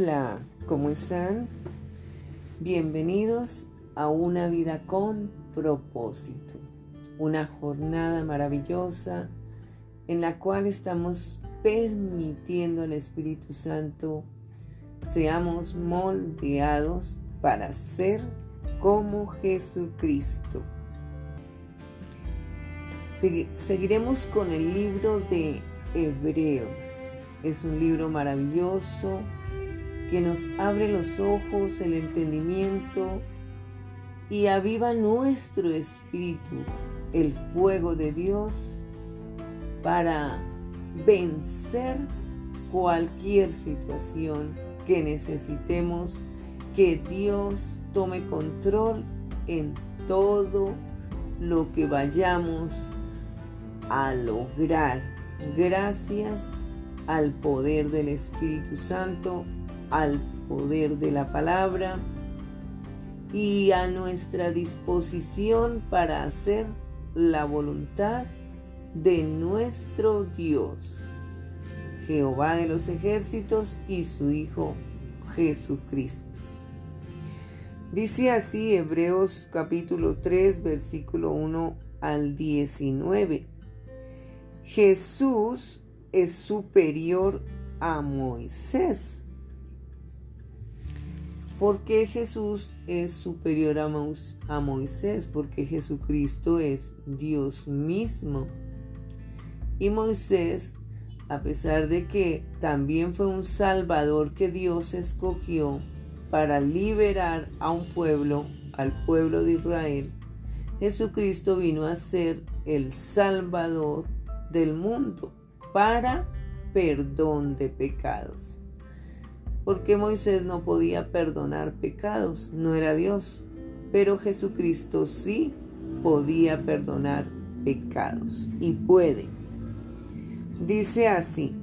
Hola, ¿cómo están? Bienvenidos a una vida con propósito, una jornada maravillosa en la cual estamos permitiendo al Espíritu Santo seamos moldeados para ser como Jesucristo. Seguiremos con el libro de Hebreos. Es un libro maravilloso que nos abre los ojos, el entendimiento y aviva nuestro espíritu, el fuego de Dios, para vencer cualquier situación que necesitemos que Dios tome control en todo lo que vayamos a lograr. Gracias al poder del Espíritu Santo, al poder de la palabra y a nuestra disposición para hacer la voluntad de nuestro Dios, Jehová de los ejércitos y su Hijo Jesucristo. Dice así Hebreos capítulo 3 versículo 1 al 19. Jesús es superior a Moisés. ¿Por qué Jesús es superior a, Moisés? Porque Jesucristo es Dios mismo. Y Moisés, a pesar de que también fue un salvador que Dios escogió para liberar a un pueblo, al pueblo de Israel, Jesucristo vino a ser el salvador del mundo para perdón de pecados. Porque Moisés no podía perdonar pecados, no era Dios, pero Jesucristo sí podía perdonar pecados y puede. Dice así,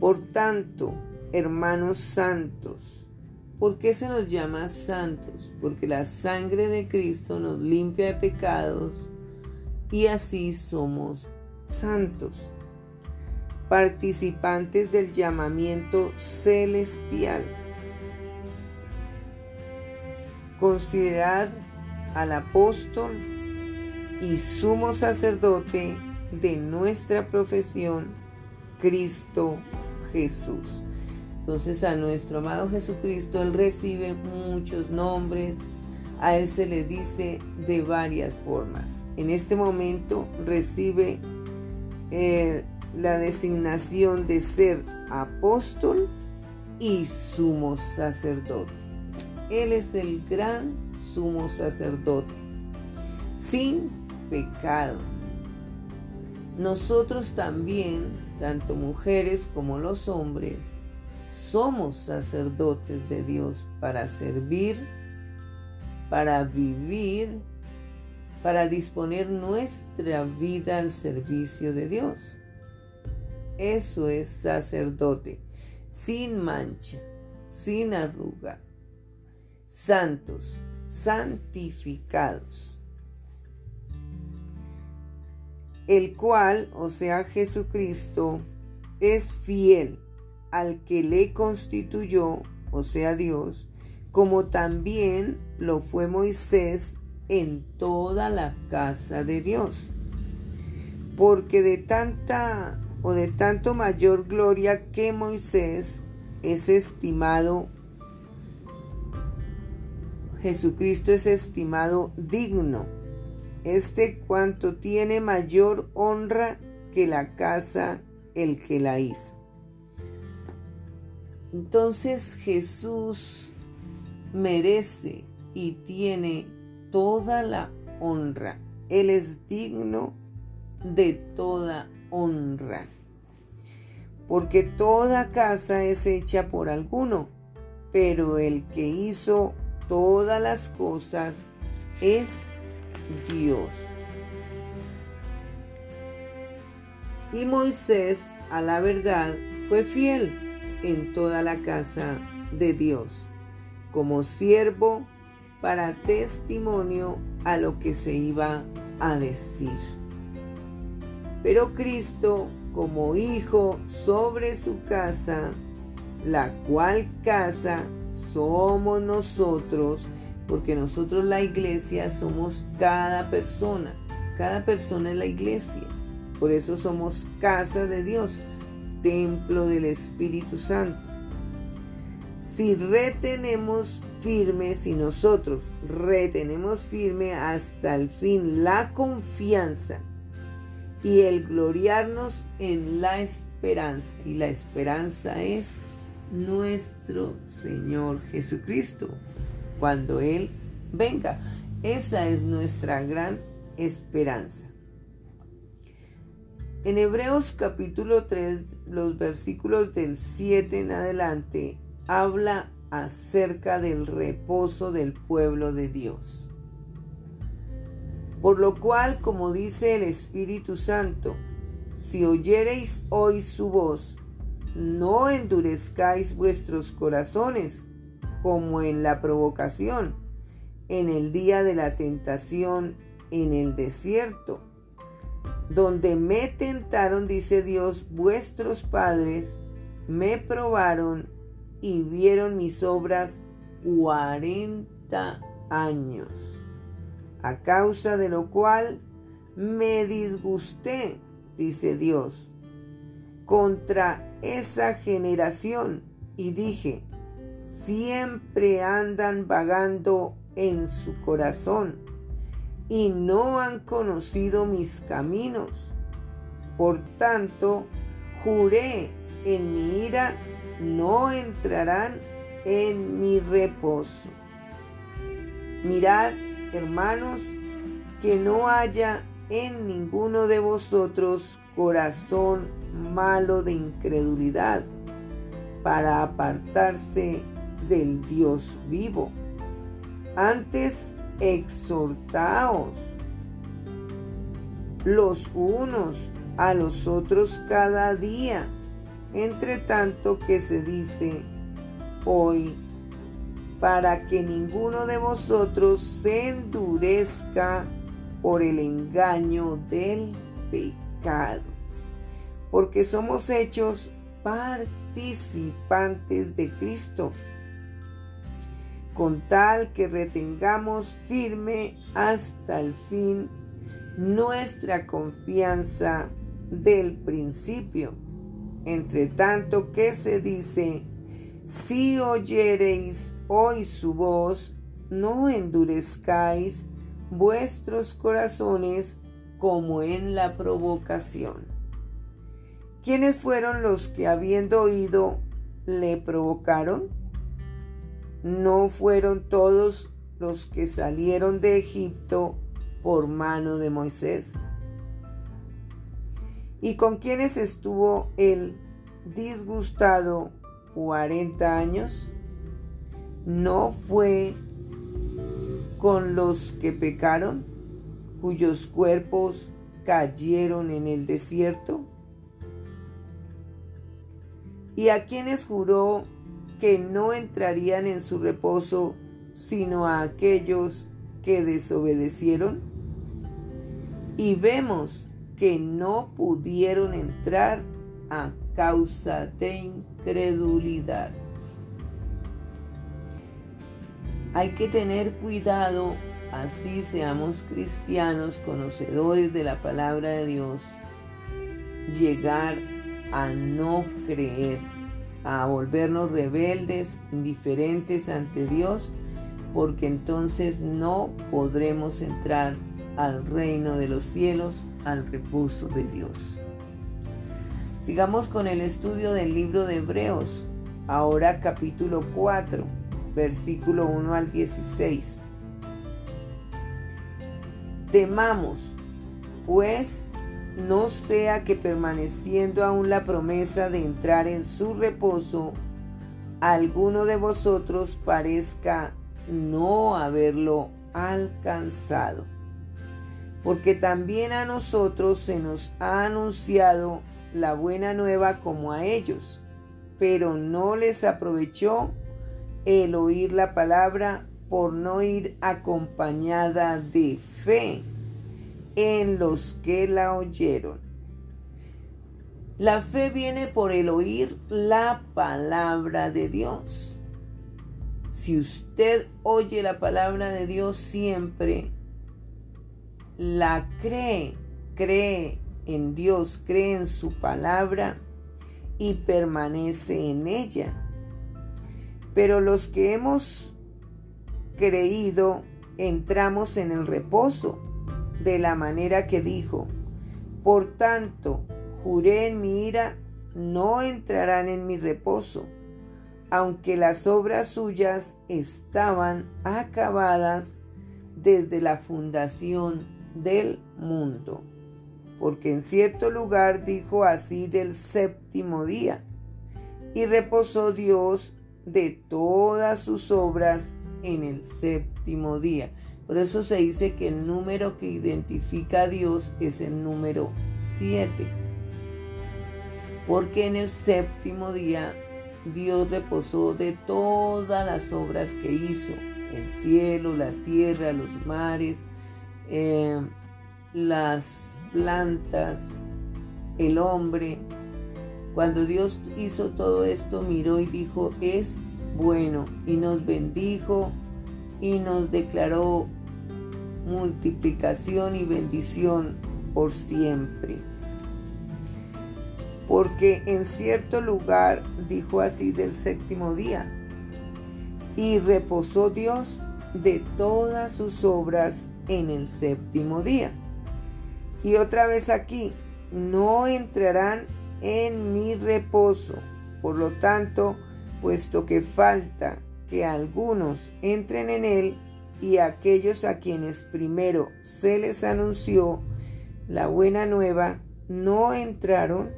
por tanto, hermanos santos, ¿por qué se nos llama santos? Porque la sangre de Cristo nos limpia de pecados y así somos santos, participantes del llamamiento celestial. Considerad al apóstol y sumo sacerdote de nuestra profesión, Cristo Jesús. Entonces a nuestro amado Jesucristo, Él recibe muchos nombres, a Él se le dice de varias formas. En este momento recibe eh, la designación de ser apóstol y sumo sacerdote. Él es el gran sumo sacerdote, sin pecado. Nosotros también, tanto mujeres como los hombres, somos sacerdotes de Dios para servir, para vivir para disponer nuestra vida al servicio de Dios. Eso es sacerdote, sin mancha, sin arruga, santos, santificados. El cual, o sea, Jesucristo, es fiel al que le constituyó, o sea, Dios, como también lo fue Moisés en toda la casa de Dios. Porque de tanta o de tanto mayor gloria que Moisés es estimado, Jesucristo es estimado digno, este cuanto tiene mayor honra que la casa el que la hizo. Entonces Jesús merece y tiene toda la honra. Él es digno de toda honra. Porque toda casa es hecha por alguno, pero el que hizo todas las cosas es Dios. Y Moisés, a la verdad, fue fiel en toda la casa de Dios, como siervo para testimonio a lo que se iba a decir. Pero Cristo, como hijo sobre su casa, la cual casa somos nosotros, porque nosotros la iglesia somos cada persona, cada persona es la iglesia. Por eso somos casa de Dios, templo del Espíritu Santo. Si retenemos firme, si nosotros retenemos firme hasta el fin la confianza y el gloriarnos en la esperanza, y la esperanza es nuestro Señor Jesucristo, cuando Él venga. Esa es nuestra gran esperanza. En Hebreos capítulo 3, los versículos del 7 en adelante, habla acerca del reposo del pueblo de Dios. Por lo cual, como dice el Espíritu Santo, si oyereis hoy su voz, no endurezcáis vuestros corazones como en la provocación, en el día de la tentación en el desierto donde me tentaron, dice Dios, vuestros padres me probaron y vieron mis obras cuarenta años, a causa de lo cual me disgusté, dice Dios, contra esa generación y dije, siempre andan vagando en su corazón y no han conocido mis caminos. Por tanto, juré en mi ira, no entrarán en mi reposo. Mirad, hermanos, que no haya en ninguno de vosotros corazón malo de incredulidad para apartarse del Dios vivo. Antes exhortaos los unos a los otros cada día, entre tanto que se dice hoy, para que ninguno de vosotros se endurezca por el engaño del pecado, porque somos hechos participantes de Cristo con tal que retengamos firme hasta el fin nuestra confianza del principio. Entre tanto que se dice, si oyereis hoy su voz, no endurezcáis vuestros corazones como en la provocación. ¿Quiénes fueron los que habiendo oído le provocaron? no fueron todos los que salieron de Egipto por mano de Moisés. ¿Y con quienes estuvo él disgustado 40 años? ¿No fue con los que pecaron, cuyos cuerpos cayeron en el desierto? ¿Y a quienes juró que no entrarían en su reposo sino a aquellos que desobedecieron? Y vemos que no pudieron entrar a causa de incredulidad. Hay que tener cuidado, así seamos cristianos, conocedores de la palabra de Dios, llegar a no creer a volvernos rebeldes, indiferentes ante Dios, porque entonces no podremos entrar al reino de los cielos, al reposo de Dios. Sigamos con el estudio del libro de Hebreos, ahora capítulo 4, versículo 1 al 16. Temamos, pues, no sea que permaneciendo aún la promesa de entrar en su reposo, alguno de vosotros parezca no haberlo alcanzado. Porque también a nosotros se nos ha anunciado la buena nueva como a ellos, pero no les aprovechó el oír la palabra por no ir acompañada de fe en los que la oyeron. La fe viene por el oír la palabra de Dios. Si usted oye la palabra de Dios siempre, la cree, cree en Dios, cree en su palabra y permanece en ella. Pero los que hemos creído entramos en el reposo de la manera que dijo. Por tanto, juré en mi ira, no entrarán en mi reposo, aunque las obras suyas estaban acabadas desde la fundación del mundo. Porque en cierto lugar dijo así del séptimo día, y reposó Dios de todas sus obras en el séptimo día. Por eso se dice que el número que identifica a Dios es el número 7. Porque en el séptimo día Dios reposó de todas las obras que hizo. El cielo, la tierra, los mares, eh, las plantas, el hombre. Cuando Dios hizo todo esto, miró y dijo, es bueno, y nos bendijo y nos declaró multiplicación y bendición por siempre. Porque en cierto lugar dijo así del séptimo día, y reposó Dios de todas sus obras en el séptimo día. Y otra vez aquí, no entrarán en mi reposo. Por lo tanto, puesto que falta que algunos entren en él y aquellos a quienes primero se les anunció la buena nueva no entraron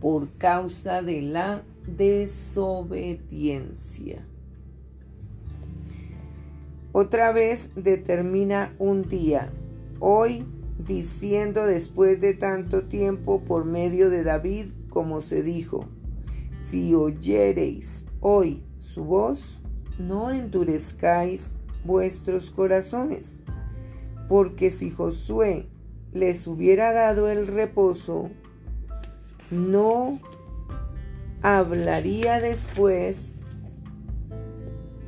por causa de la desobediencia. Otra vez determina un día, hoy diciendo después de tanto tiempo por medio de David, como se dijo, si oyereis hoy su voz, no endurezcáis vuestros corazones, porque si Josué les hubiera dado el reposo, no hablaría después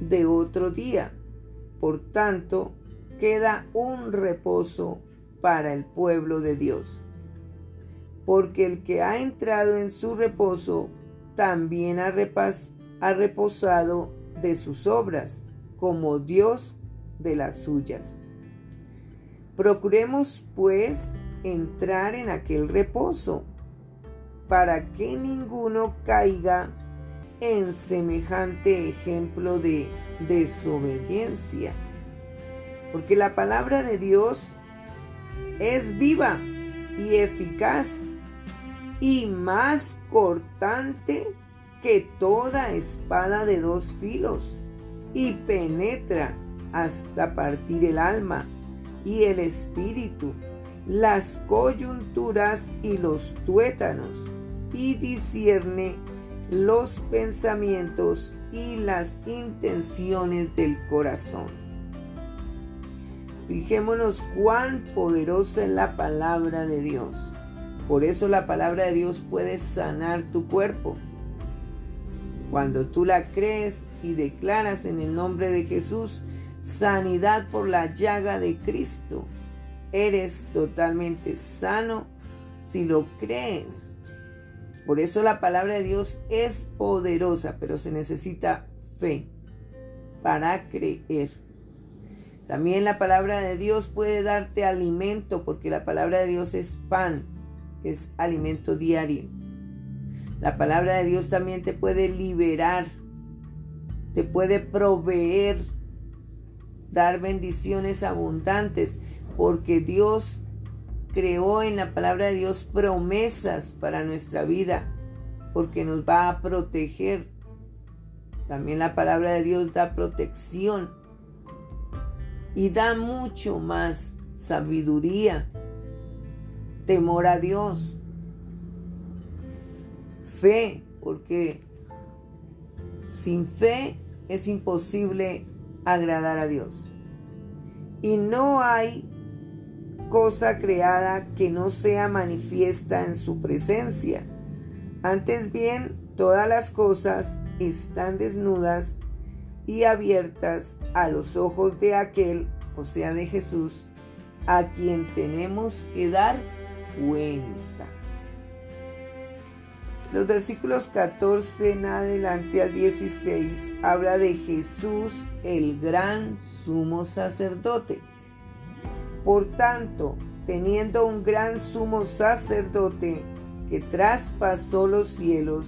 de otro día. Por tanto, queda un reposo para el pueblo de Dios. Porque el que ha entrado en su reposo también ha, reposado de sus obras, como Dios de las suyas. Procuremos, pues, entrar en aquel reposo, para que ninguno caiga en semejante ejemplo de desobediencia. Porque la palabra de Dios es viva y eficaz y más cortante que toda espada de dos filos y penetra hasta partir el alma y el espíritu, las coyunturas y los tuétanos, y discierne los pensamientos y las intenciones del corazón. Fijémonos cuán poderosa es la palabra de Dios. Por eso la palabra de Dios puede sanar tu cuerpo. Cuando tú la crees y declaras en el nombre de Jesús sanidad por la llaga de Cristo, eres totalmente sano si lo crees. Por eso la palabra de Dios es poderosa, pero se necesita fe para creer. También la palabra de Dios puede darte alimento porque la palabra de Dios es pan, es alimento diario. La palabra de Dios también te puede liberar, te puede proveer, dar bendiciones abundantes porque Dios creó en la palabra de Dios promesas para nuestra vida, porque nos va a proteger. También la palabra de Dios da protección y da mucho más sabiduría, temor a Dios, fe, porque sin fe es imposible agradar a Dios. Y no hay cosa creada que no sea manifiesta en su presencia. Antes bien, todas las cosas están desnudas y abiertas a los ojos de aquel, o sea, de Jesús, a quien tenemos que dar cuenta. Los versículos 14 en adelante al 16 habla de Jesús, el gran sumo sacerdote. Por tanto, teniendo un gran sumo sacerdote que traspasó los cielos,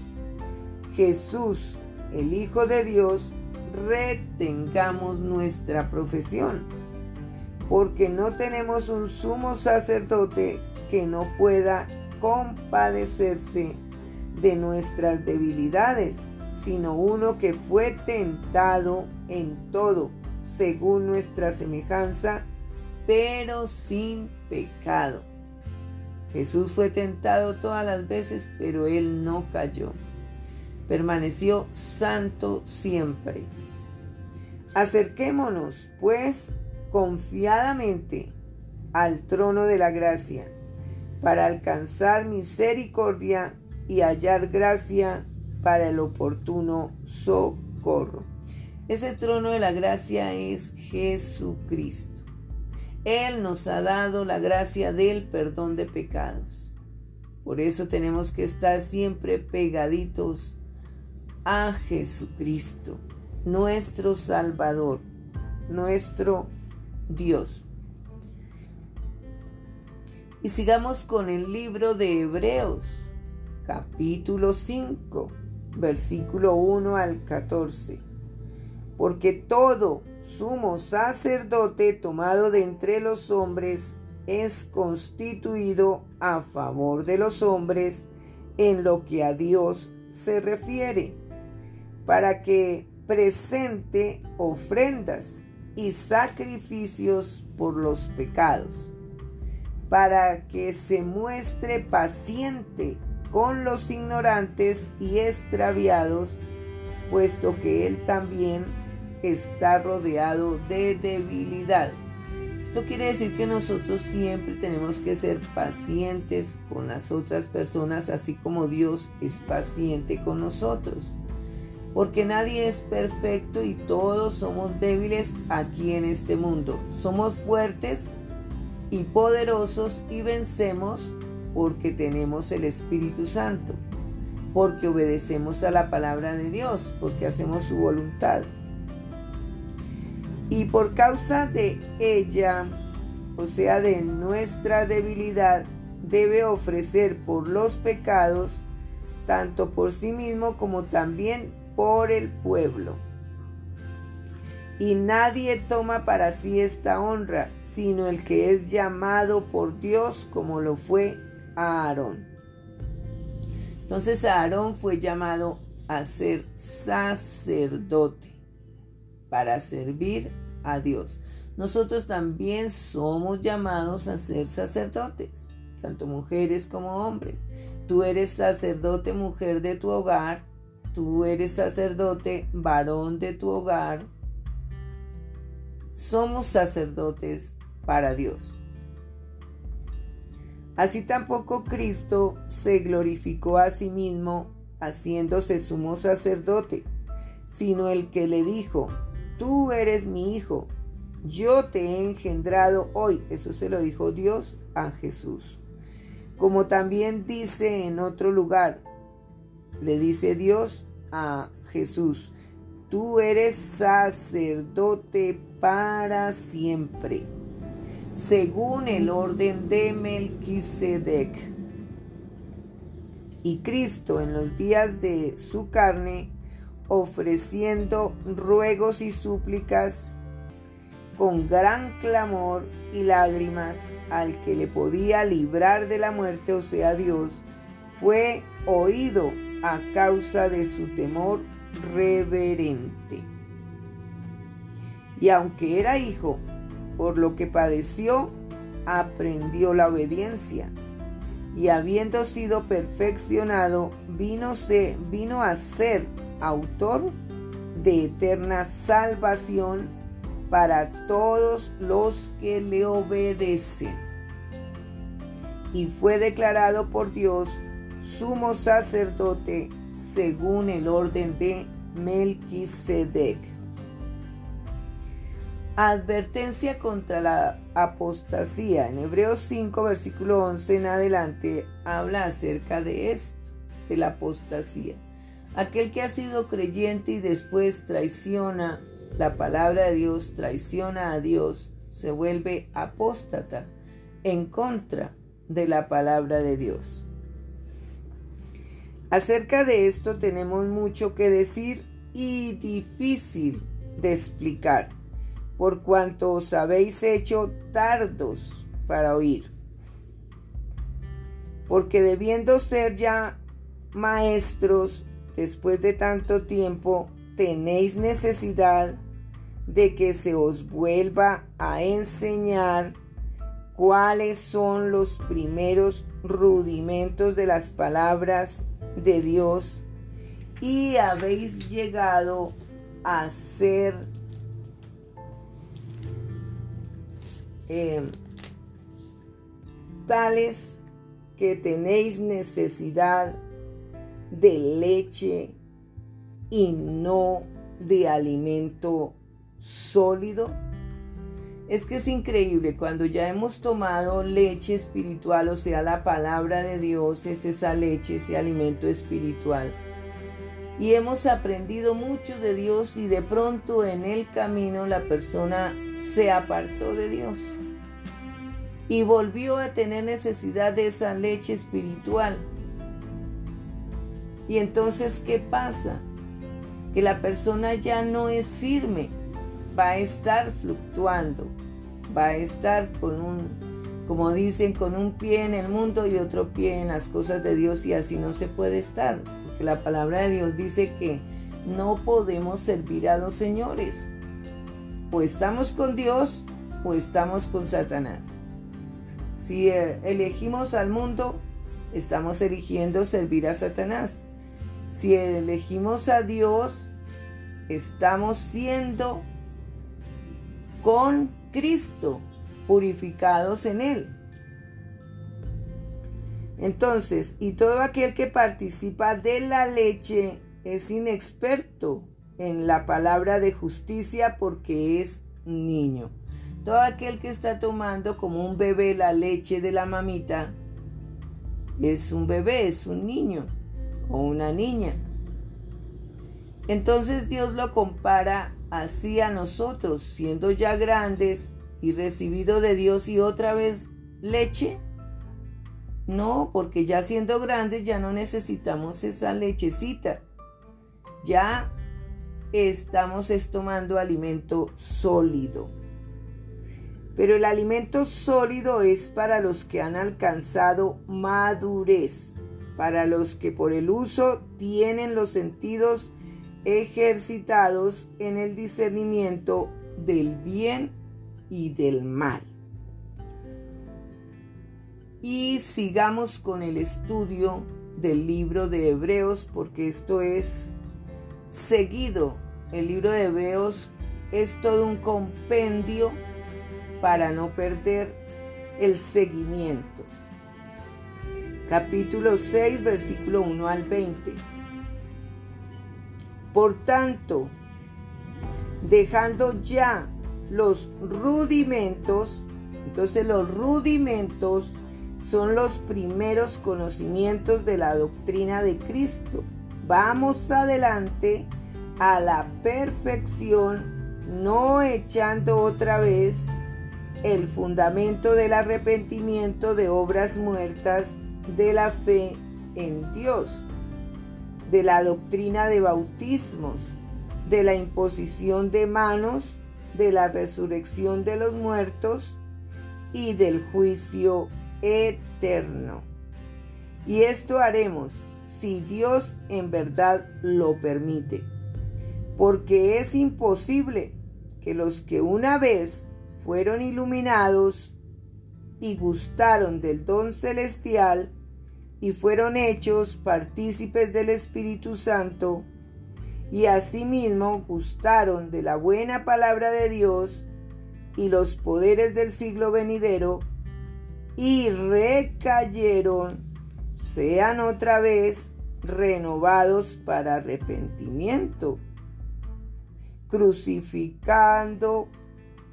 Jesús, el Hijo de Dios, retengamos nuestra profesión, porque no tenemos un sumo sacerdote que no pueda compadecerse de nuestras debilidades, sino uno que fue tentado en todo, según nuestra semejanza, pero sin pecado. Jesús fue tentado todas las veces, pero él no cayó. Permaneció santo siempre. Acerquémonos, pues, confiadamente al trono de la gracia, para alcanzar misericordia y hallar gracia para el oportuno socorro. Ese trono de la gracia es Jesucristo. Él nos ha dado la gracia del perdón de pecados. Por eso tenemos que estar siempre pegaditos a Jesucristo nuestro Salvador, nuestro Dios. Y sigamos con el libro de Hebreos, capítulo 5, versículo 1 al 14. Porque todo sumo sacerdote tomado de entre los hombres es constituido a favor de los hombres en lo que a Dios se refiere, para que presente ofrendas y sacrificios por los pecados, para que se muestre paciente con los ignorantes y extraviados, puesto que él también está rodeado de debilidad. Esto quiere decir que nosotros siempre tenemos que ser pacientes con las otras personas, así como Dios es paciente con nosotros porque nadie es perfecto y todos somos débiles aquí en este mundo. Somos fuertes y poderosos y vencemos porque tenemos el Espíritu Santo, porque obedecemos a la palabra de Dios, porque hacemos su voluntad. Y por causa de ella, o sea, de nuestra debilidad, debe ofrecer por los pecados, tanto por sí mismo como también por el pueblo. Y nadie toma para sí esta honra, sino el que es llamado por Dios como lo fue Aarón. Entonces Aarón fue llamado a ser sacerdote para servir a Dios. Nosotros también somos llamados a ser sacerdotes, tanto mujeres como hombres. Tú eres sacerdote mujer de tu hogar tú eres sacerdote, varón de tu hogar, somos sacerdotes para Dios. Así tampoco Cristo se glorificó a sí mismo haciéndose sumo sacerdote, sino el que le dijo, tú eres mi hijo, yo te he engendrado hoy. Eso se lo dijo Dios a Jesús. Como también dice en otro lugar, le dice Dios a Jesús, tú eres sacerdote para siempre, según el orden de Melquisedec. Y Cristo en los días de su carne, ofreciendo ruegos y súplicas con gran clamor y lágrimas al que le podía librar de la muerte, o sea Dios, fue oído a causa de su temor reverente. Y aunque era hijo, por lo que padeció, aprendió la obediencia. Y habiendo sido perfeccionado, vino, se, vino a ser autor de eterna salvación para todos los que le obedecen. y fue declarado por Dios sumo sacerdote según el orden de Melquisedec. Advertencia contra la apostasía. En Hebreos 5, versículo 11 en adelante, habla acerca de esto, de la apostasía. Aquel que ha sido creyente y después traiciona la palabra de Dios, traiciona a Dios, se vuelve apóstata en contra de la palabra de Dios. Acerca de esto tenemos mucho que decir y difícil de explicar, por cuanto os habéis hecho tardos para oír. Porque debiendo ser ya maestros después de tanto tiempo, tenéis necesidad de que se os vuelva a enseñar cuáles son los primeros rudimentos de las palabras de Dios y habéis llegado a ser eh, tales que tenéis necesidad de leche y no de alimento sólido. Es que es increíble cuando ya hemos tomado leche espiritual, o sea, la palabra de Dios es esa leche, ese alimento espiritual. Y hemos aprendido mucho de Dios y de pronto en el camino la persona se apartó de Dios y volvió a tener necesidad de esa leche espiritual. Y entonces, ¿qué pasa? Que la persona ya no es firme, va a estar fluctuando, va a estar con un, como dicen, con un pie en el mundo y otro pie en las cosas de Dios y así no se puede estar, porque la palabra de Dios dice que no podemos servir a dos señores, o estamos con Dios o estamos con Satanás. Si eh, elegimos al mundo, estamos eligiendo servir a Satanás. Si elegimos a Dios, estamos siendo con Cristo, purificados en Él. Entonces, y todo aquel que participa de la leche es inexperto en la palabra de justicia porque es niño. Todo aquel que está tomando como un bebé la leche de la mamita es un bebé, es un niño o una niña. Entonces Dios lo compara así a nosotros, siendo ya grandes y recibido de Dios y otra vez leche? No, porque ya siendo grandes ya no necesitamos esa lechecita. Ya estamos tomando alimento sólido. Pero el alimento sólido es para los que han alcanzado madurez, para los que por el uso tienen los sentidos ejercitados en el discernimiento del bien y del mal. Y sigamos con el estudio del libro de Hebreos porque esto es seguido. El libro de Hebreos es todo un compendio para no perder el seguimiento. Capítulo 6, versículo 1 al 20. Por tanto, dejando ya los rudimentos, entonces los rudimentos son los primeros conocimientos de la doctrina de Cristo. Vamos adelante a la perfección, no echando otra vez el fundamento del arrepentimiento de obras muertas de la fe en Dios de la doctrina de bautismos, de la imposición de manos, de la resurrección de los muertos y del juicio eterno. Y esto haremos si Dios en verdad lo permite, porque es imposible que los que una vez fueron iluminados y gustaron del don celestial y fueron hechos partícipes del Espíritu Santo, y asimismo gustaron de la buena palabra de Dios y los poderes del siglo venidero, y recayeron, sean otra vez renovados para arrepentimiento, crucificando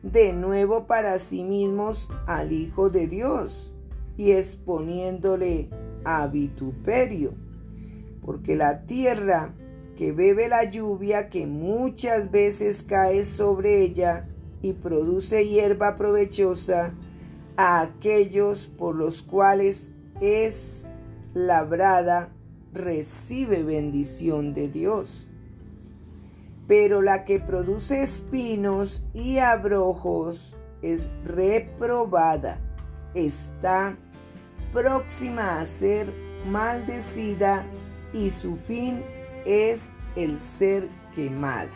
de nuevo para sí mismos al Hijo de Dios y exponiéndole a vituperio, porque la tierra que bebe la lluvia que muchas veces cae sobre ella y produce hierba provechosa a aquellos por los cuales es labrada, recibe bendición de Dios. Pero la que produce espinos y abrojos es reprobada, está próxima a ser maldecida y su fin es el ser quemada.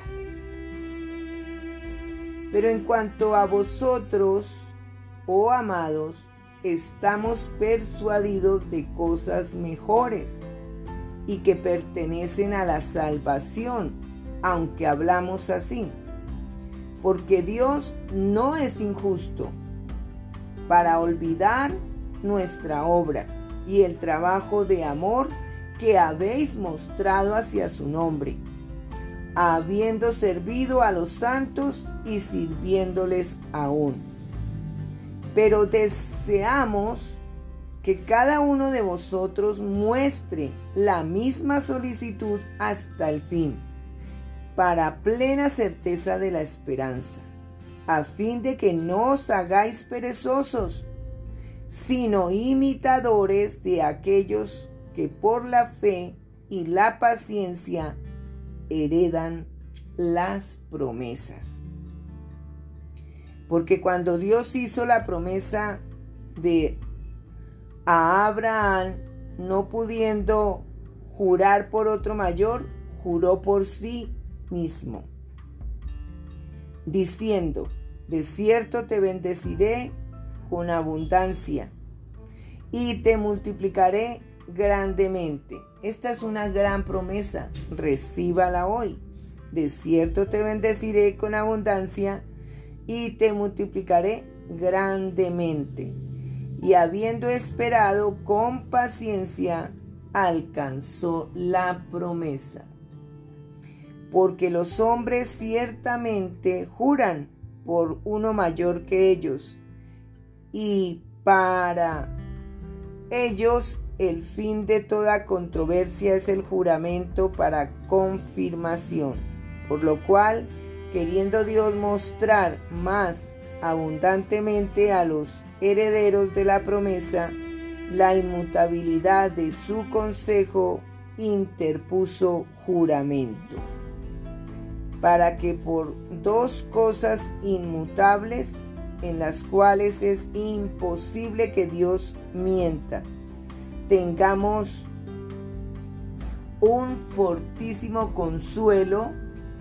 Pero en cuanto a vosotros, oh amados, estamos persuadidos de cosas mejores y que pertenecen a la salvación, aunque hablamos así. Porque Dios no es injusto para olvidar nuestra obra y el trabajo de amor que habéis mostrado hacia su nombre, habiendo servido a los santos y sirviéndoles aún. Pero deseamos que cada uno de vosotros muestre la misma solicitud hasta el fin, para plena certeza de la esperanza, a fin de que no os hagáis perezosos, sino imitadores de aquellos que por la fe y la paciencia heredan las promesas. Porque cuando Dios hizo la promesa de a Abraham, no pudiendo jurar por otro mayor, juró por sí mismo, diciendo, de cierto te bendeciré con abundancia y te multiplicaré grandemente. Esta es una gran promesa, recíbala hoy. De cierto te bendeciré con abundancia y te multiplicaré grandemente. Y habiendo esperado con paciencia, alcanzó la promesa. Porque los hombres ciertamente juran por uno mayor que ellos, y para ellos el fin de toda controversia es el juramento para confirmación, por lo cual, queriendo Dios mostrar más abundantemente a los herederos de la promesa la inmutabilidad de su consejo, interpuso juramento, para que por dos cosas inmutables, en las cuales es imposible que Dios mienta, tengamos un fortísimo consuelo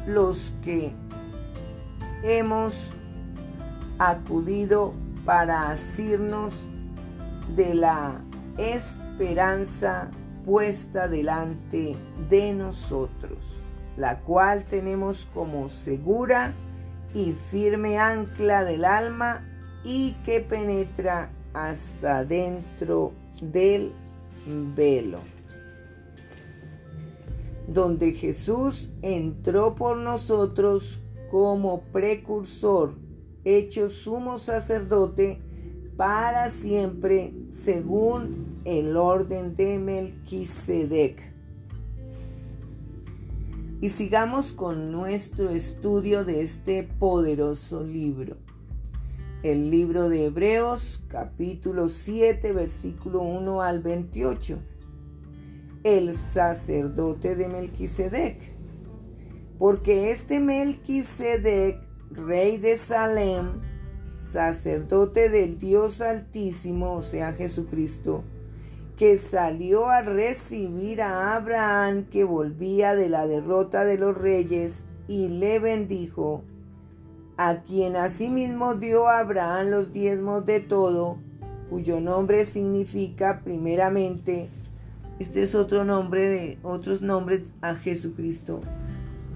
los que hemos acudido para asirnos de la esperanza puesta delante de nosotros, la cual tenemos como segura y firme ancla del alma y que penetra hasta dentro del velo, donde Jesús entró por nosotros como precursor, hecho sumo sacerdote para siempre según el orden de Melquisedec. Y sigamos con nuestro estudio de este poderoso libro el libro de Hebreos capítulo 7 versículo 1 al 28. El sacerdote de Melquisedec. Porque este Melquisedec, rey de Salem, sacerdote del Dios Altísimo, o sea Jesucristo, que salió a recibir a Abraham que volvía de la derrota de los reyes y le bendijo, a quien asimismo dio a Abraham los diezmos de todo, cuyo nombre significa primeramente, este es otro nombre de otros nombres a Jesucristo,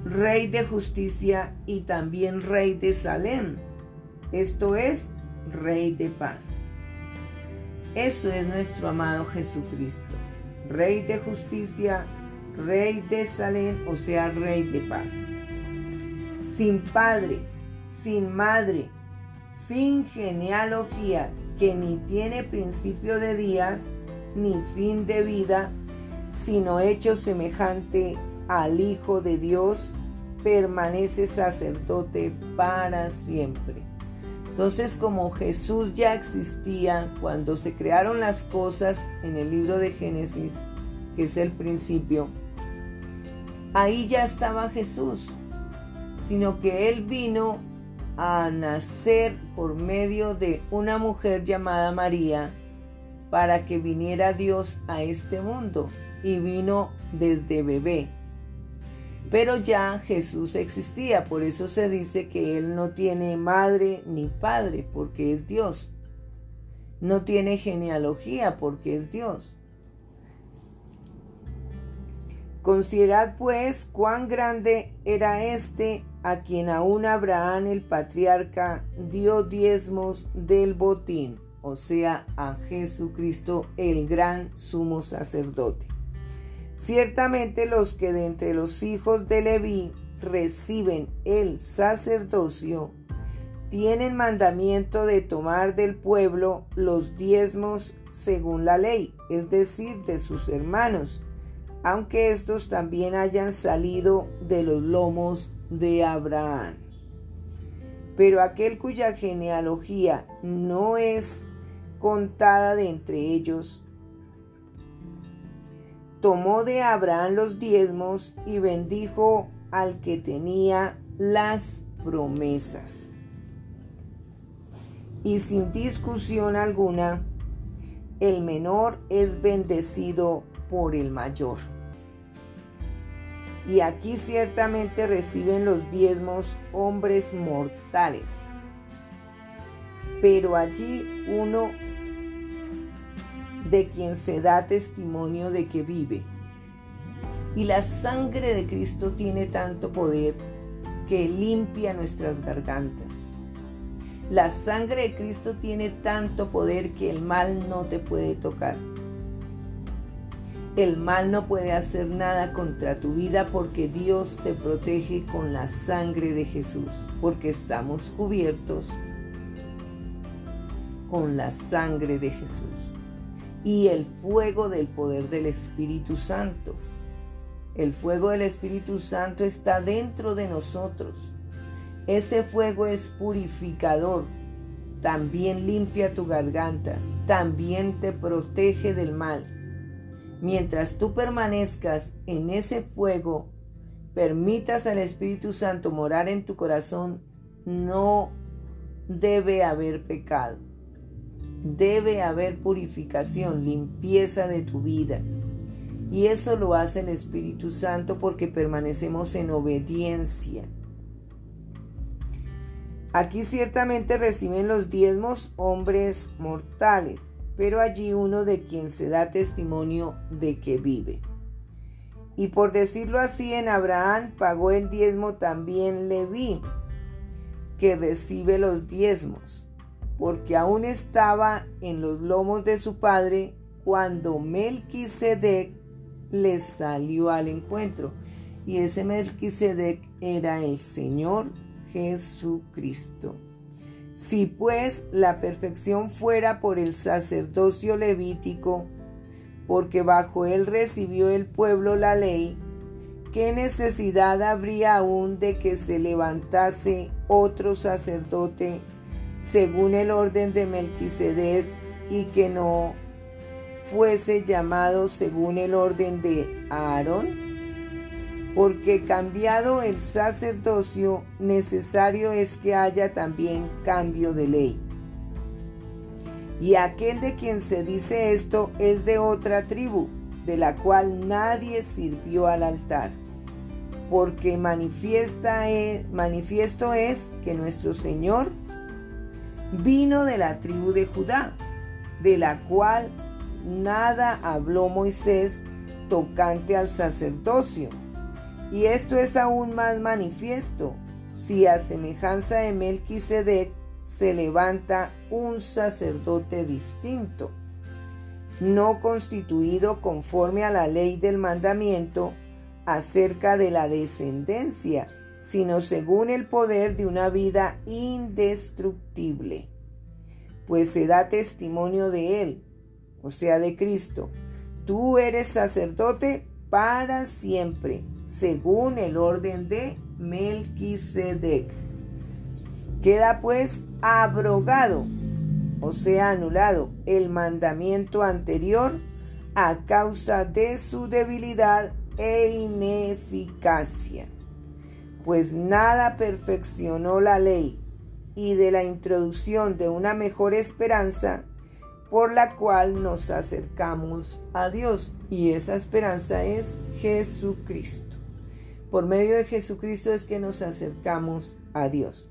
Rey de justicia y también Rey de Salem, esto es, Rey de paz. Eso es nuestro amado Jesucristo, Rey de justicia, Rey de Salem, o sea, Rey de paz. Sin padre, sin madre, sin genealogía, que ni tiene principio de días, ni fin de vida, sino hecho semejante al Hijo de Dios, permanece sacerdote para siempre. Entonces, como Jesús ya existía cuando se crearon las cosas en el libro de Génesis, que es el principio, ahí ya estaba Jesús, sino que Él vino a nacer por medio de una mujer llamada María para que viniera Dios a este mundo y vino desde bebé. Pero ya Jesús existía, por eso se dice que Él no tiene madre ni padre, porque es Dios. No tiene genealogía, porque es Dios. Considerad pues cuán grande era este a quien aún Abraham el patriarca dio diezmos del botín, o sea, a Jesucristo el gran sumo sacerdote. Ciertamente los que de entre los hijos de Leví reciben el sacerdocio, tienen mandamiento de tomar del pueblo los diezmos según la ley, es decir, de sus hermanos, aunque estos también hayan salido de los lomos de Abraham. Pero aquel cuya genealogía no es contada de entre ellos, tomó de Abraham los diezmos y bendijo al que tenía las promesas. Y sin discusión alguna, el menor es bendecido por el mayor. Y aquí ciertamente reciben los diezmos hombres mortales. Pero allí uno de quien se da testimonio de que vive. Y la sangre de Cristo tiene tanto poder que limpia nuestras gargantas. La sangre de Cristo tiene tanto poder que el mal no te puede tocar. El mal no puede hacer nada contra tu vida porque Dios te protege con la sangre de Jesús, porque estamos cubiertos con la sangre de Jesús y el fuego del poder del Espíritu Santo. El fuego del Espíritu Santo está dentro de nosotros. Ese fuego es purificador, también limpia tu garganta, también te protege del mal. Mientras tú permanezcas en ese fuego, permitas al Espíritu Santo morar en tu corazón, no debe haber pecado. Debe haber purificación, limpieza de tu vida. Y eso lo hace el Espíritu Santo porque permanecemos en obediencia. Aquí ciertamente reciben los diezmos hombres mortales, pero allí uno de quien se da testimonio de que vive. Y por decirlo así, en Abraham pagó el diezmo también Leví, que recibe los diezmos porque aún estaba en los lomos de su padre cuando Melquisedec le salió al encuentro. Y ese Melquisedec era el Señor Jesucristo. Si pues la perfección fuera por el sacerdocio levítico, porque bajo él recibió el pueblo la ley, ¿qué necesidad habría aún de que se levantase otro sacerdote según el orden de Melquisedec y que no fuese llamado según el orden de Aarón? Porque cambiado el sacerdocio, necesario es que haya también cambio de ley. Y aquel de quien se dice esto es de otra tribu, de la cual nadie sirvió al altar. Porque manifiesta e, manifiesto es que nuestro Señor vino de la tribu de Judá, de la cual nada habló Moisés tocante al sacerdocio. Y esto es aún más manifiesto si a semejanza de Melquisedec se levanta un sacerdote distinto. no constituido conforme a la ley del mandamiento acerca de la descendencia, sino según el poder de una vida indestructible. Pues se da testimonio de Él, o sea, de Cristo. Tú eres sacerdote para siempre, según el orden de Melquisedec. Queda pues abrogado, o sea, anulado, el mandamiento anterior a causa de su debilidad e ineficacia. Pues nada perfeccionó la ley y de la introducción de una mejor esperanza por la cual nos acercamos a Dios. Y esa esperanza es Jesucristo. Por medio de Jesucristo es que nos acercamos a Dios.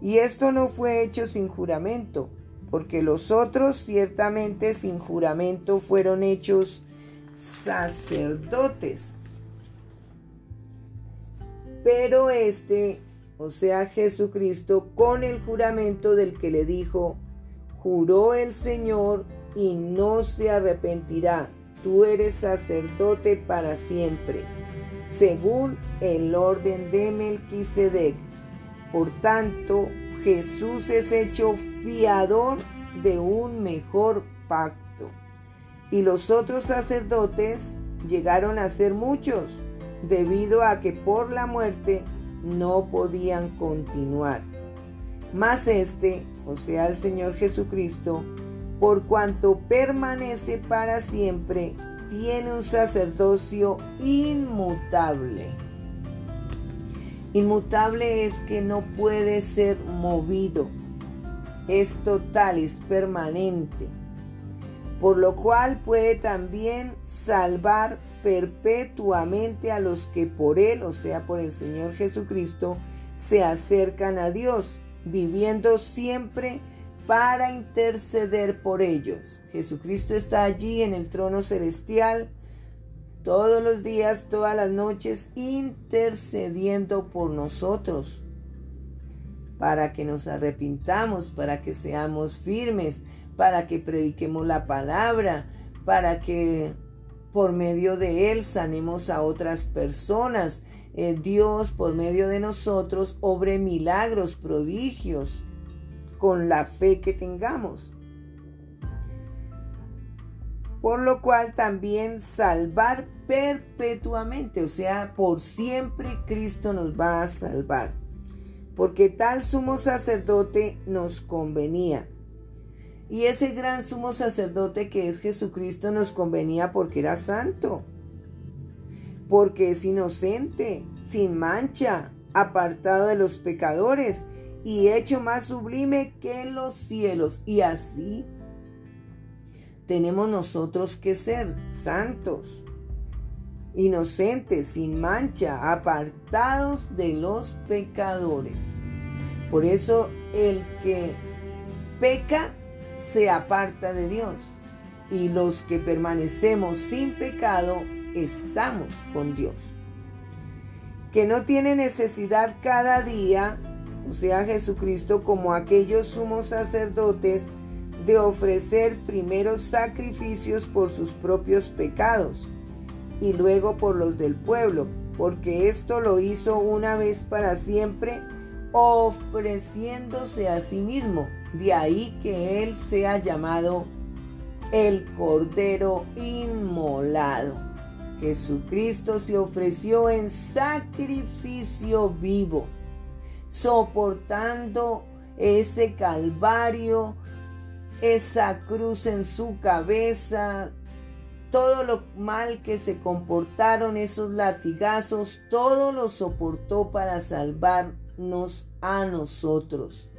Y esto no fue hecho sin juramento, porque los otros ciertamente sin juramento fueron hechos sacerdotes. Pero este, o sea Jesucristo, con el juramento del que le dijo, juró el Señor y no se arrepentirá. Tú eres sacerdote para siempre, según el orden de Melquisedec. Por tanto, Jesús es hecho fiador de un mejor pacto. Y los otros sacerdotes llegaron a ser muchos, debido a que por la muerte no podían continuar. Mas este, o sea, el Señor Jesucristo, por cuanto permanece para siempre, tiene un sacerdocio inmutable. Inmutable es que no puede ser movido, es total, es permanente, por lo cual puede también salvar perpetuamente a los que por Él, o sea, por el Señor Jesucristo, se acercan a Dios viviendo siempre para interceder por ellos. Jesucristo está allí en el trono celestial todos los días, todas las noches, intercediendo por nosotros, para que nos arrepintamos, para que seamos firmes, para que prediquemos la palabra, para que por medio de él sanemos a otras personas, Dios por medio de nosotros obre milagros, prodigios, con la fe que tengamos. Por lo cual también salvar perpetuamente, o sea, por siempre Cristo nos va a salvar. Porque tal sumo sacerdote nos convenía. Y ese gran sumo sacerdote que es Jesucristo nos convenía porque era santo porque es inocente, sin mancha, apartado de los pecadores y hecho más sublime que los cielos. Y así tenemos nosotros que ser santos, inocentes, sin mancha, apartados de los pecadores. Por eso el que peca se aparta de Dios y los que permanecemos sin pecado estamos con Dios. Que no tiene necesidad cada día, o sea Jesucristo, como aquellos sumos sacerdotes, de ofrecer primero sacrificios por sus propios pecados y luego por los del pueblo, porque esto lo hizo una vez para siempre, ofreciéndose a sí mismo. De ahí que Él sea llamado el Cordero Inmolado. Jesucristo se ofreció en sacrificio vivo, soportando ese calvario, esa cruz en su cabeza, todo lo mal que se comportaron esos latigazos, todo lo soportó para salvarnos a nosotros.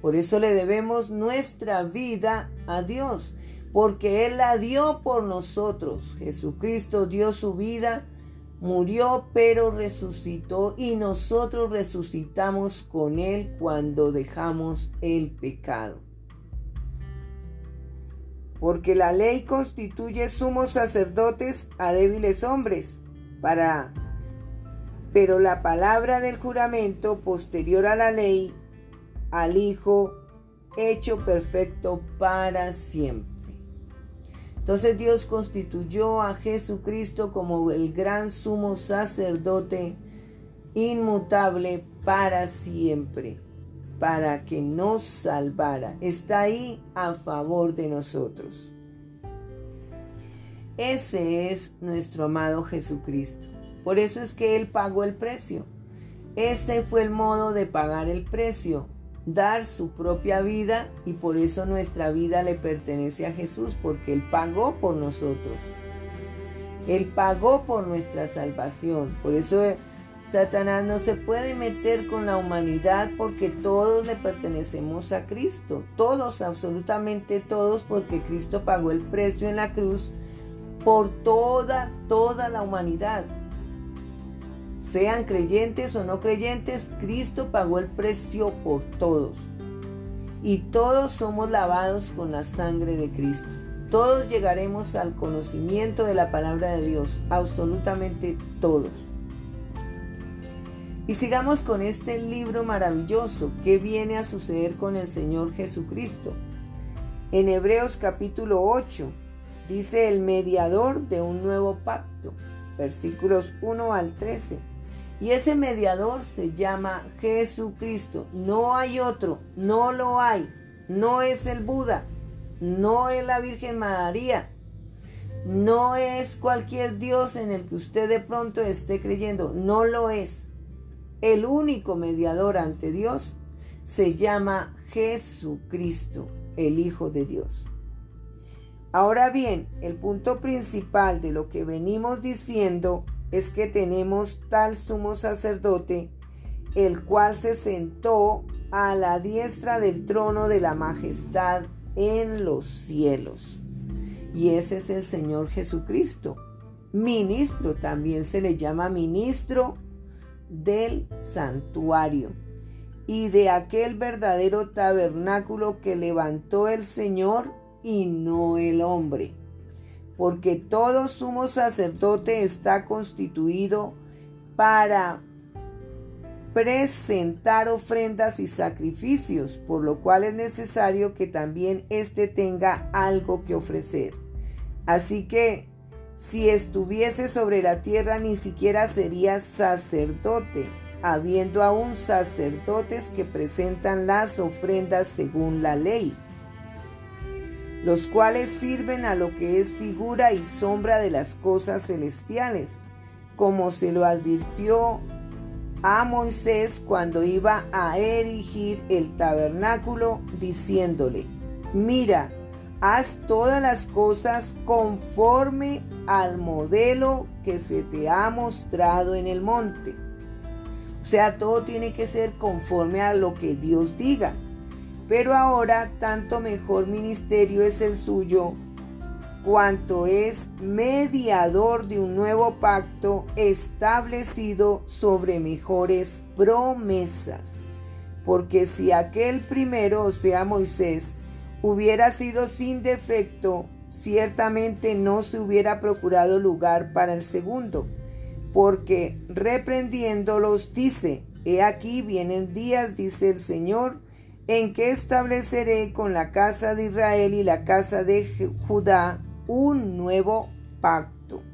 Por eso le debemos nuestra vida a Dios porque Él la dio por nosotros. Jesucristo dio su vida, murió, pero resucitó y nosotros resucitamos con Él cuando dejamos el pecado. Porque la ley constituye sumos sacerdotes a débiles hombres, para pero la palabra del juramento posterior a la ley al Hijo hecho perfecto para siempre. Entonces Dios constituyó a Jesucristo como el gran sumo sacerdote inmutable para siempre, para que nos salvara. Está ahí a favor de nosotros. Ese es nuestro amado Jesucristo. Por eso es que Él pagó el precio. Ese fue el modo de pagar el precio, dar su propia vida y por eso nuestra vida le pertenece a Jesús, porque Él pagó por nosotros. Él pagó por nuestra salvación. Por eso Satanás no se puede meter con la humanidad porque todos le pertenecemos a Cristo. Todos, absolutamente todos, porque Cristo pagó el precio en la cruz por toda, toda la humanidad. Sean creyentes o no creyentes, Cristo pagó el precio por todos. Y todos somos lavados con la sangre de Cristo. Todos llegaremos al conocimiento de la palabra de Dios, absolutamente todos. Y sigamos con este libro maravilloso que viene a suceder con el Señor Jesucristo. En Hebreos capítulo 8 dice el mediador de un nuevo pacto, versículos 1 al 13. Y ese mediador se llama Jesucristo. No hay otro, no lo hay. No es el Buda, no es la Virgen María, no es cualquier Dios en el que usted de pronto esté creyendo, no lo es. El único mediador ante Dios se llama Jesucristo, el Hijo de Dios. Ahora bien, el punto principal de lo que venimos diciendo es que tenemos tal sumo sacerdote, el cual se sentó a la diestra del trono de la majestad en los cielos. Y ese es el Señor Jesucristo. Ministro, también se le llama ministro del santuario y de aquel verdadero tabernáculo que levantó el Señor y no el hombre porque todo sumo sacerdote está constituido para presentar ofrendas y sacrificios, por lo cual es necesario que también éste tenga algo que ofrecer. Así que si estuviese sobre la tierra ni siquiera sería sacerdote, habiendo aún sacerdotes que presentan las ofrendas según la ley los cuales sirven a lo que es figura y sombra de las cosas celestiales, como se lo advirtió a Moisés cuando iba a erigir el tabernáculo, diciéndole, mira, haz todas las cosas conforme al modelo que se te ha mostrado en el monte. O sea, todo tiene que ser conforme a lo que Dios diga. Pero ahora tanto mejor ministerio es el suyo cuanto es mediador de un nuevo pacto establecido sobre mejores promesas. Porque si aquel primero, o sea Moisés, hubiera sido sin defecto, ciertamente no se hubiera procurado lugar para el segundo, porque reprendiéndolos dice, He aquí vienen días, dice el Señor, en que estableceré con la casa de Israel y la casa de Judá un nuevo pacto.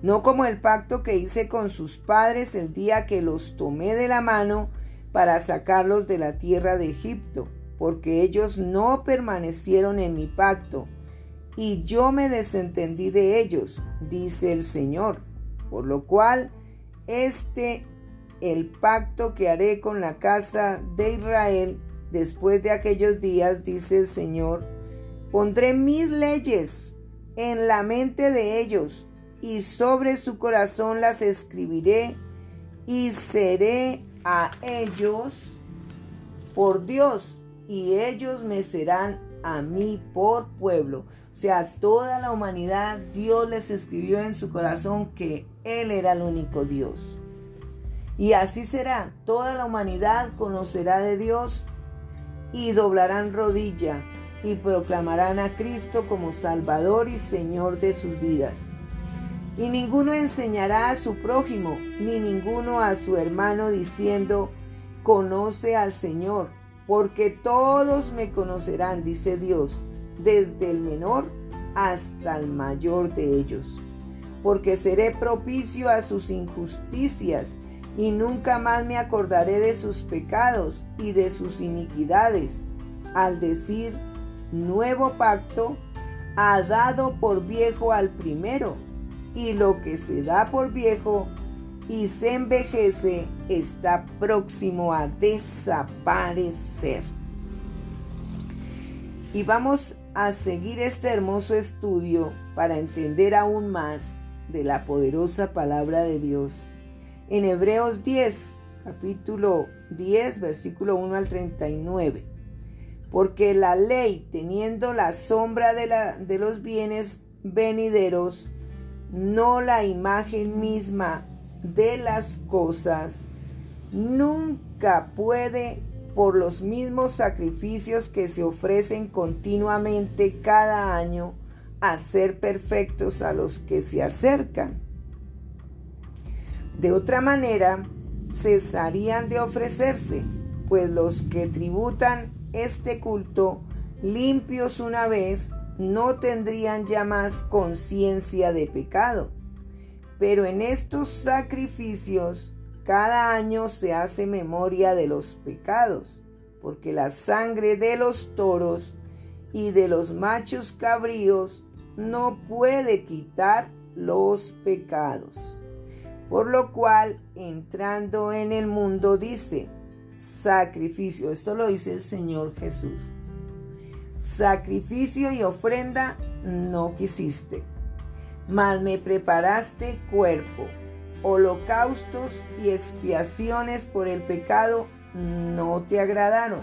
No como el pacto que hice con sus padres el día que los tomé de la mano para sacarlos de la tierra de Egipto, porque ellos no permanecieron en mi pacto, y yo me desentendí de ellos, dice el Señor, por lo cual este el pacto que haré con la casa de Israel después de aquellos días, dice el Señor, pondré mis leyes en la mente de ellos y sobre su corazón las escribiré y seré a ellos por Dios y ellos me serán a mí por pueblo. O sea, toda la humanidad Dios les escribió en su corazón que Él era el único Dios. Y así será, toda la humanidad conocerá de Dios y doblarán rodilla y proclamarán a Cristo como Salvador y Señor de sus vidas. Y ninguno enseñará a su prójimo, ni ninguno a su hermano diciendo, conoce al Señor, porque todos me conocerán, dice Dios, desde el menor hasta el mayor de ellos, porque seré propicio a sus injusticias y nunca más me acordaré de sus pecados y de sus iniquidades. Al decir nuevo pacto, ha dado por viejo al primero, y lo que se da por viejo y se envejece está próximo a desaparecer. Y vamos a seguir este hermoso estudio para entender aún más de la poderosa palabra de Dios. En Hebreos 10, capítulo 10, versículo 1 al 39. Porque la ley, teniendo la sombra de, de los bienes venideros, no la imagen misma de las cosas, nunca puede por los mismos sacrificios que se ofrecen continuamente cada año, hacer perfectos a los que se acercan. De otra manera, cesarían de ofrecerse, pues los que tributan este culto limpios una vez no tendrían ya más conciencia de pecado. Pero en estos sacrificios cada año se hace memoria de los pecados, porque la sangre de los toros y de los machos cabríos no puede quitar los pecados. Por lo cual, entrando en el mundo, dice, sacrificio, esto lo dice el Señor Jesús, sacrificio y ofrenda no quisiste, mas me preparaste cuerpo holocaustos y expiaciones por el pecado no te agradaron.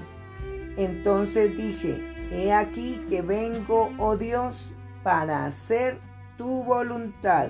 Entonces dije, he aquí que vengo, oh Dios, para hacer tu voluntad.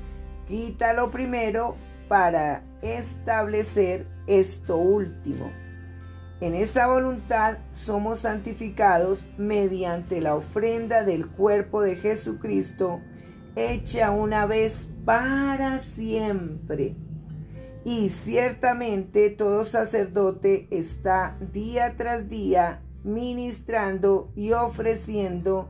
Quítalo primero para establecer esto último. En esa voluntad somos santificados mediante la ofrenda del cuerpo de Jesucristo, hecha una vez para siempre. Y ciertamente todo sacerdote está día tras día ministrando y ofreciendo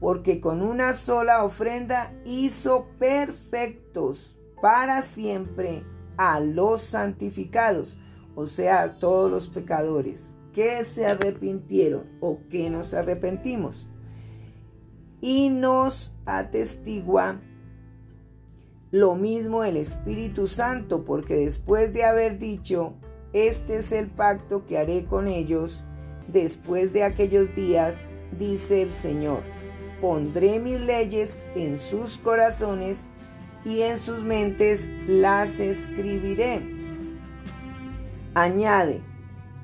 porque con una sola ofrenda hizo perfectos para siempre a los santificados, o sea, a todos los pecadores que se arrepintieron o que nos arrepentimos. Y nos atestigua lo mismo el Espíritu Santo, porque después de haber dicho, este es el pacto que haré con ellos, después de aquellos días, dice el Señor, pondré mis leyes en sus corazones y en sus mentes las escribiré. Añade,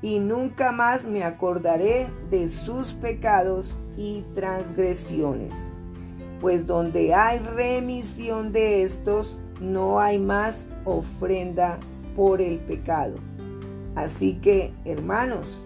y nunca más me acordaré de sus pecados y transgresiones. Pues donde hay remisión de estos, no hay más ofrenda por el pecado. Así que, hermanos,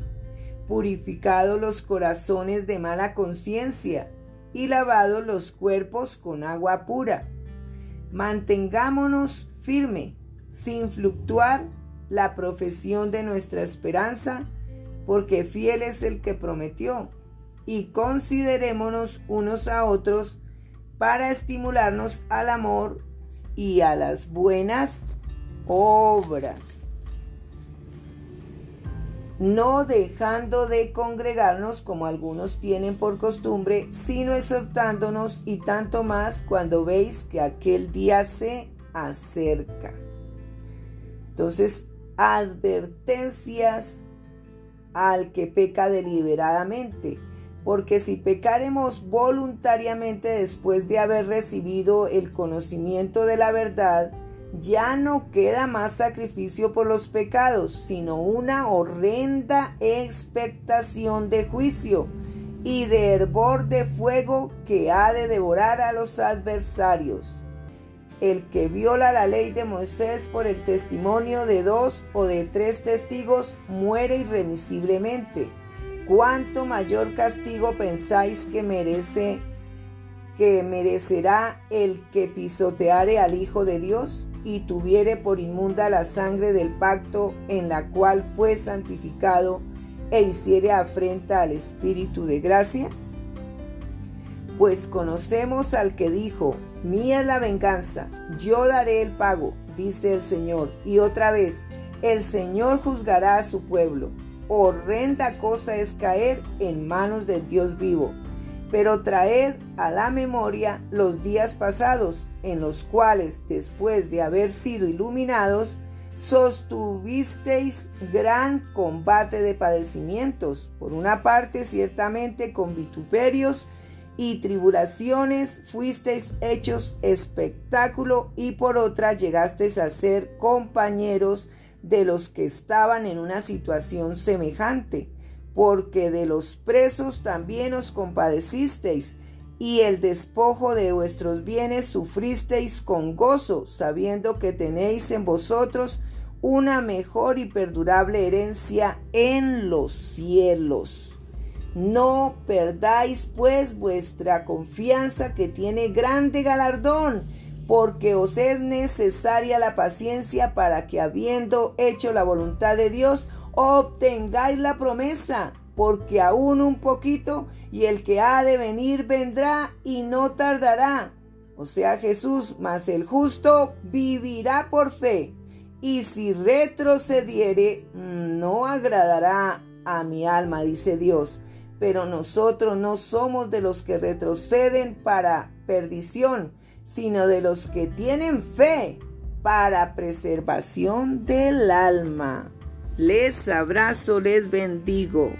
purificados los corazones de mala conciencia y lavados los cuerpos con agua pura. Mantengámonos firme, sin fluctuar la profesión de nuestra esperanza, porque fiel es el que prometió, y considerémonos unos a otros para estimularnos al amor y a las buenas obras no dejando de congregarnos como algunos tienen por costumbre, sino exhortándonos y tanto más cuando veis que aquel día se acerca. Entonces, advertencias al que peca deliberadamente, porque si pecaremos voluntariamente después de haber recibido el conocimiento de la verdad, ya no queda más sacrificio por los pecados, sino una horrenda expectación de juicio y de hervor de fuego que ha de devorar a los adversarios. El que viola la ley de Moisés por el testimonio de dos o de tres testigos muere irremisiblemente. ¿Cuánto mayor castigo pensáis que merece que merecerá el que pisoteare al Hijo de Dios? Y tuviere por inmunda la sangre del pacto en la cual fue santificado e hiciere afrenta al Espíritu de gracia? Pues conocemos al que dijo, mía es la venganza, yo daré el pago, dice el Señor. Y otra vez, el Señor juzgará a su pueblo. Horrenda cosa es caer en manos del Dios vivo pero traed a la memoria los días pasados, en los cuales, después de haber sido iluminados, sostuvisteis gran combate de padecimientos, por una parte ciertamente con vituperios y tribulaciones fuisteis hechos espectáculo y por otra llegasteis a ser compañeros de los que estaban en una situación semejante porque de los presos también os compadecisteis, y el despojo de vuestros bienes sufristeis con gozo, sabiendo que tenéis en vosotros una mejor y perdurable herencia en los cielos. No perdáis pues vuestra confianza que tiene grande galardón, porque os es necesaria la paciencia para que habiendo hecho la voluntad de Dios, obtengáis la promesa, porque aún un poquito y el que ha de venir vendrá y no tardará. O sea, Jesús, mas el justo vivirá por fe, y si retrocediere, no agradará a mi alma, dice Dios. Pero nosotros no somos de los que retroceden para perdición, sino de los que tienen fe para preservación del alma. Les abrazo, les bendigo.